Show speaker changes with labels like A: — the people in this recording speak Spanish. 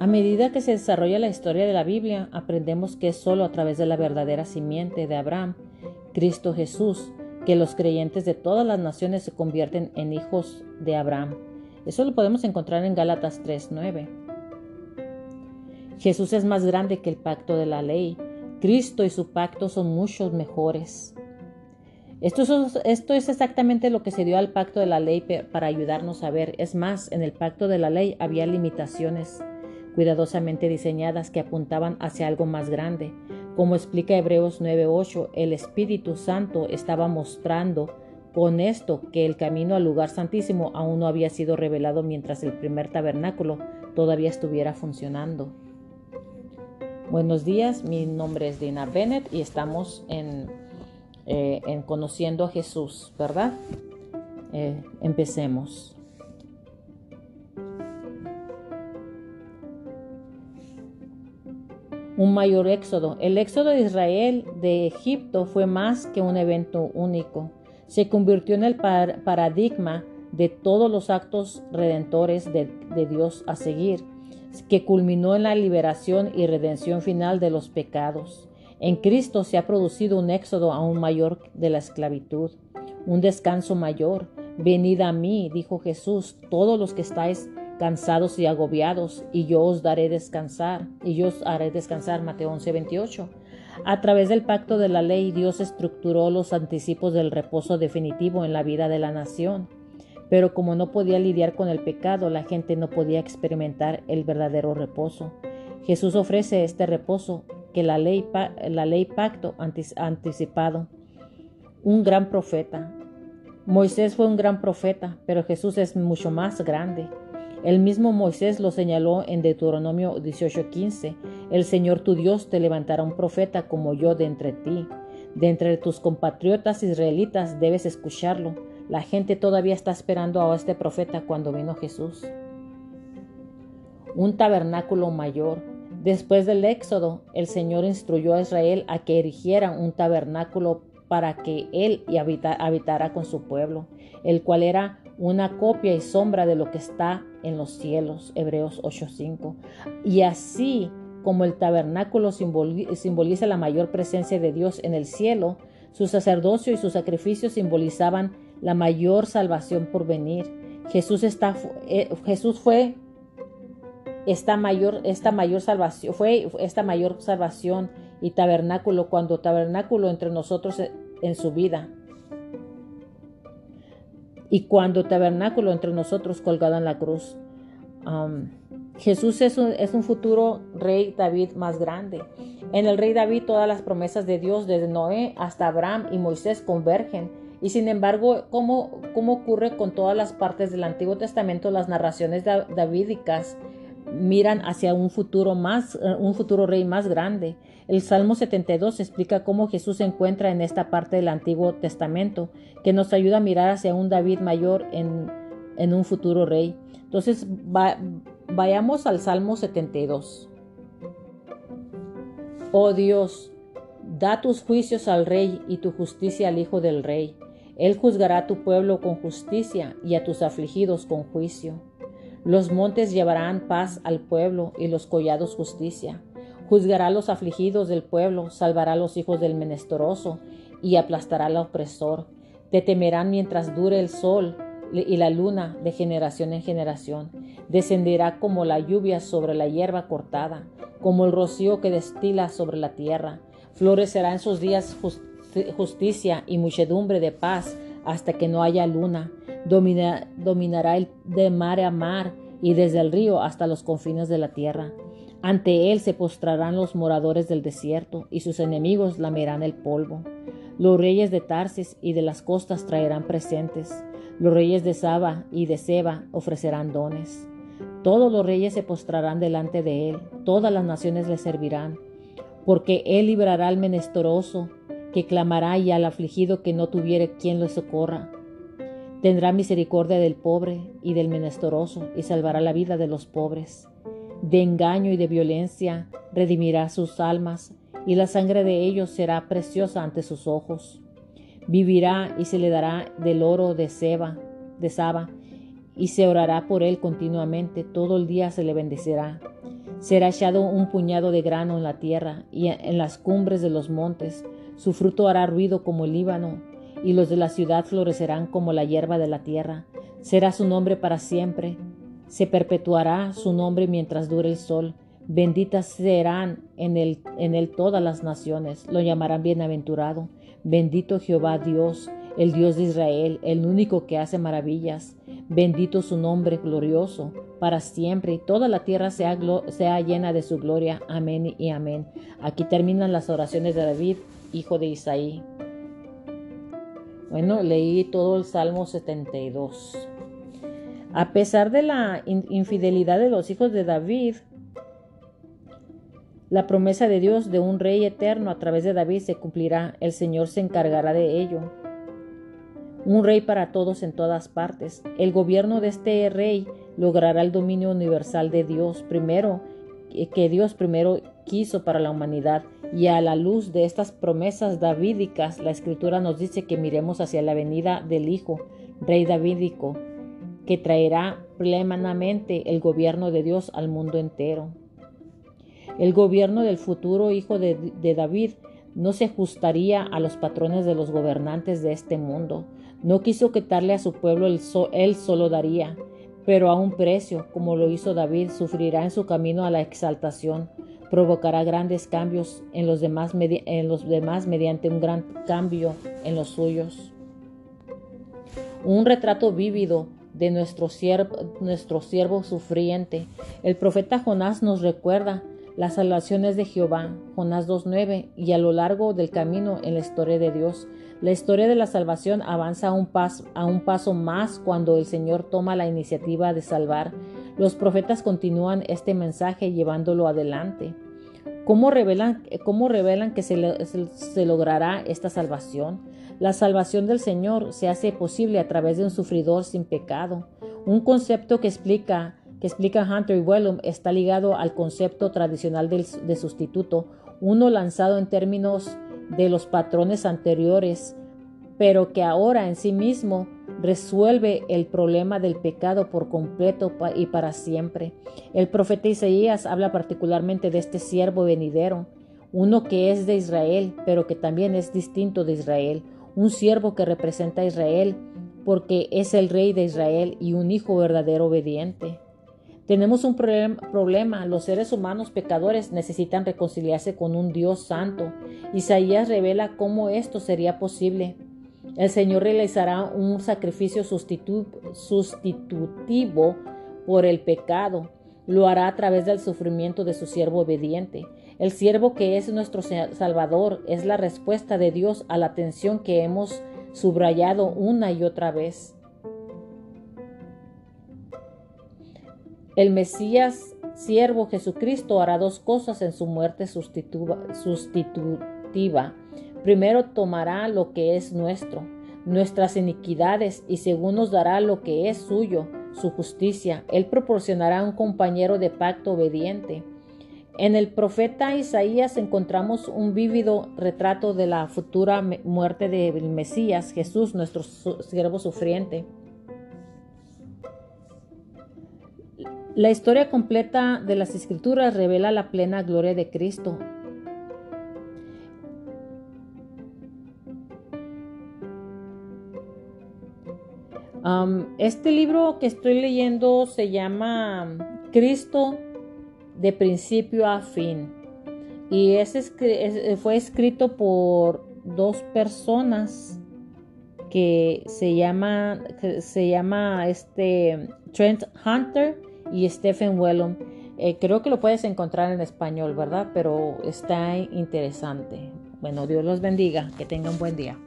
A: A medida que se desarrolla la historia de la Biblia, aprendemos que es solo a través de la verdadera simiente de Abraham, Cristo Jesús, que los creyentes de todas las naciones se convierten en hijos de Abraham. Eso lo podemos encontrar en Gálatas 3:9. Jesús es más grande que el pacto de la ley. Cristo y su pacto son muchos mejores. Esto es, esto es, exactamente lo que se dio al pacto de la ley para ayudarnos a ver. Es más, en el pacto de la ley había limitaciones cuidadosamente diseñadas que apuntaban hacia algo más grande. Como explica Hebreos 9:8, el Espíritu Santo estaba mostrando con esto que el camino al lugar santísimo aún no había sido revelado mientras el primer tabernáculo todavía estuviera funcionando. Buenos días, mi nombre es Dina Bennett y estamos en eh, en conociendo a Jesús, ¿verdad? Eh, empecemos. Un mayor éxodo. El éxodo de Israel de Egipto fue más que un evento único. Se convirtió en el paradigma de todos los actos redentores de, de Dios a seguir, que culminó en la liberación y redención final de los pecados. En Cristo se ha producido un éxodo aún mayor de la esclavitud, un descanso mayor. Venid a mí, dijo Jesús, todos los que estáis cansados y agobiados, y yo os daré descansar, y yo os haré descansar. Mateo 11, 28. A través del pacto de la ley, Dios estructuró los anticipos del reposo definitivo en la vida de la nación. Pero como no podía lidiar con el pecado, la gente no podía experimentar el verdadero reposo. Jesús ofrece este reposo que la ley, la ley pacto anticipado. Un gran profeta. Moisés fue un gran profeta, pero Jesús es mucho más grande. El mismo Moisés lo señaló en Deuteronomio 18:15. El Señor tu Dios te levantará un profeta como yo de entre ti. De entre tus compatriotas israelitas debes escucharlo. La gente todavía está esperando a este profeta cuando vino Jesús. Un tabernáculo mayor. Después del éxodo, el Señor instruyó a Israel a que erigiera un tabernáculo para que Él habitara con su pueblo, el cual era una copia y sombra de lo que está en los cielos, Hebreos 8:5. Y así como el tabernáculo simboliza la mayor presencia de Dios en el cielo, su sacerdocio y su sacrificio simbolizaban la mayor salvación por venir. Jesús, está, eh, Jesús fue esta mayor, esta mayor salvación, fue esta mayor salvación y tabernáculo cuando tabernáculo entre nosotros en su vida. Y cuando tabernáculo entre nosotros colgado en la cruz. Um, Jesús es un, es un, futuro rey David más grande. En el rey David todas las promesas de Dios desde Noé hasta Abraham y Moisés convergen. Y sin embargo, ¿cómo, cómo ocurre con todas las partes del Antiguo Testamento, las narraciones davídicas miran hacia un futuro más, eh, un futuro rey más grande. El Salmo 72 explica cómo Jesús se encuentra en esta parte del Antiguo Testamento, que nos ayuda a mirar hacia un David mayor en, en un futuro rey. Entonces, vayamos al Salmo 72. Oh Dios, da tus juicios al rey y tu justicia al hijo del rey. Él juzgará a tu pueblo con justicia y a tus afligidos con juicio. Los montes llevarán paz al pueblo y los collados justicia. Juzgará a los afligidos del pueblo, salvará a los hijos del menesteroso y aplastará al opresor. Te temerán mientras dure el sol y la luna de generación en generación. Descenderá como la lluvia sobre la hierba cortada, como el rocío que destila sobre la tierra. Florecerá en sus días justicia y muchedumbre de paz hasta que no haya luna dominará el de mar a mar y desde el río hasta los confines de la tierra. Ante él se postrarán los moradores del desierto y sus enemigos lamerán el polvo. Los reyes de Tarsis y de las costas traerán presentes. Los reyes de Saba y de Seba ofrecerán dones. Todos los reyes se postrarán delante de él, todas las naciones le servirán, porque él librará al menesteroso que clamará y al afligido que no tuviere quien le socorra. Tendrá misericordia del pobre y del menesteroso y salvará la vida de los pobres. De engaño y de violencia redimirá sus almas y la sangre de ellos será preciosa ante sus ojos. Vivirá y se le dará del oro de Seba, de Saba, y se orará por él continuamente, todo el día se le bendecirá. Será echado un puñado de grano en la tierra y en las cumbres de los montes. Su fruto hará ruido como el Líbano, y los de la ciudad florecerán como la hierba de la tierra. Será su nombre para siempre. Se perpetuará su nombre mientras dure el sol. Benditas serán en él, en él todas las naciones. Lo llamarán bienaventurado. Bendito Jehová Dios, el Dios de Israel, el único que hace maravillas. Bendito su nombre glorioso para siempre y toda la tierra sea, sea llena de su gloria. Amén y amén. Aquí terminan las oraciones de David, hijo de Isaí. Bueno, leí todo el Salmo 72. A pesar de la infidelidad de los hijos de David, la promesa de Dios de un rey eterno a través de David se cumplirá. El Señor se encargará de ello un rey para todos en todas partes. El gobierno de este rey logrará el dominio universal de Dios primero, que Dios primero quiso para la humanidad. Y a la luz de estas promesas davídicas, la escritura nos dice que miremos hacia la venida del Hijo, Rey Davídico, que traerá plenamente el gobierno de Dios al mundo entero. El gobierno del futuro Hijo de, David no se ajustaría a los patrones de los gobernantes de este mundo. No quiso quitarle a su pueblo, el él solo daría, pero a un precio, como lo hizo David, sufrirá en su camino a la exaltación, provocará grandes cambios en los demás, en los demás mediante un gran cambio en los suyos. Un retrato vívido de nuestro siervo, nuestro siervo sufriente. El profeta Jonás nos recuerda las salvaciones de Jehová, Jonás 2.9, y a lo largo del camino en la historia de Dios. La historia de la salvación avanza a un, paso, a un paso más cuando el Señor toma la iniciativa de salvar. Los profetas continúan este mensaje llevándolo adelante. ¿Cómo revelan, cómo revelan que se, logrará esta salvación? La salvación del Señor se hace posible a través de un sufridor sin pecado, un concepto que explica que explica Hunter y Wellum está ligado al concepto tradicional de sustituto, uno lanzado en términos de los patrones anteriores, pero que ahora en sí mismo resuelve el problema del pecado por completo y para siempre. El profeta Isaías habla particularmente de este siervo venidero, uno que es de Israel, pero que también es distinto de Israel, un siervo que representa a Israel porque es el rey de Israel y un hijo verdadero obediente. Tenemos un problema. Los seres humanos pecadores necesitan reconciliarse con un Dios santo. Isaías revela cómo esto sería posible. El Señor realizará un sacrificio sustitutivo por el pecado. Lo hará a través del sufrimiento de su siervo obediente. El siervo que es nuestro Salvador es la respuesta de Dios a la tensión que hemos subrayado una y otra vez. El Mesías siervo Jesucristo hará dos cosas en su muerte sustitutiva. Primero tomará lo que es nuestro, nuestras iniquidades, y segundo nos dará lo que es suyo, su justicia. Él proporcionará un compañero de pacto obediente. En el profeta Isaías encontramos un vívido retrato de la futura muerte del Mesías, Jesús, nuestro siervo sufriente. La historia completa de las escrituras revela la plena gloria de Cristo. Este libro que estoy leyendo se llama Cristo de principio a fin y fue escrito por dos personas que se llama se llama este Trent Hunter y Stephen Wellum. Eh, creo que lo puedes encontrar en español, ¿verdad? Pero está interesante. Bueno, Dios los bendiga. Que tengan buen día.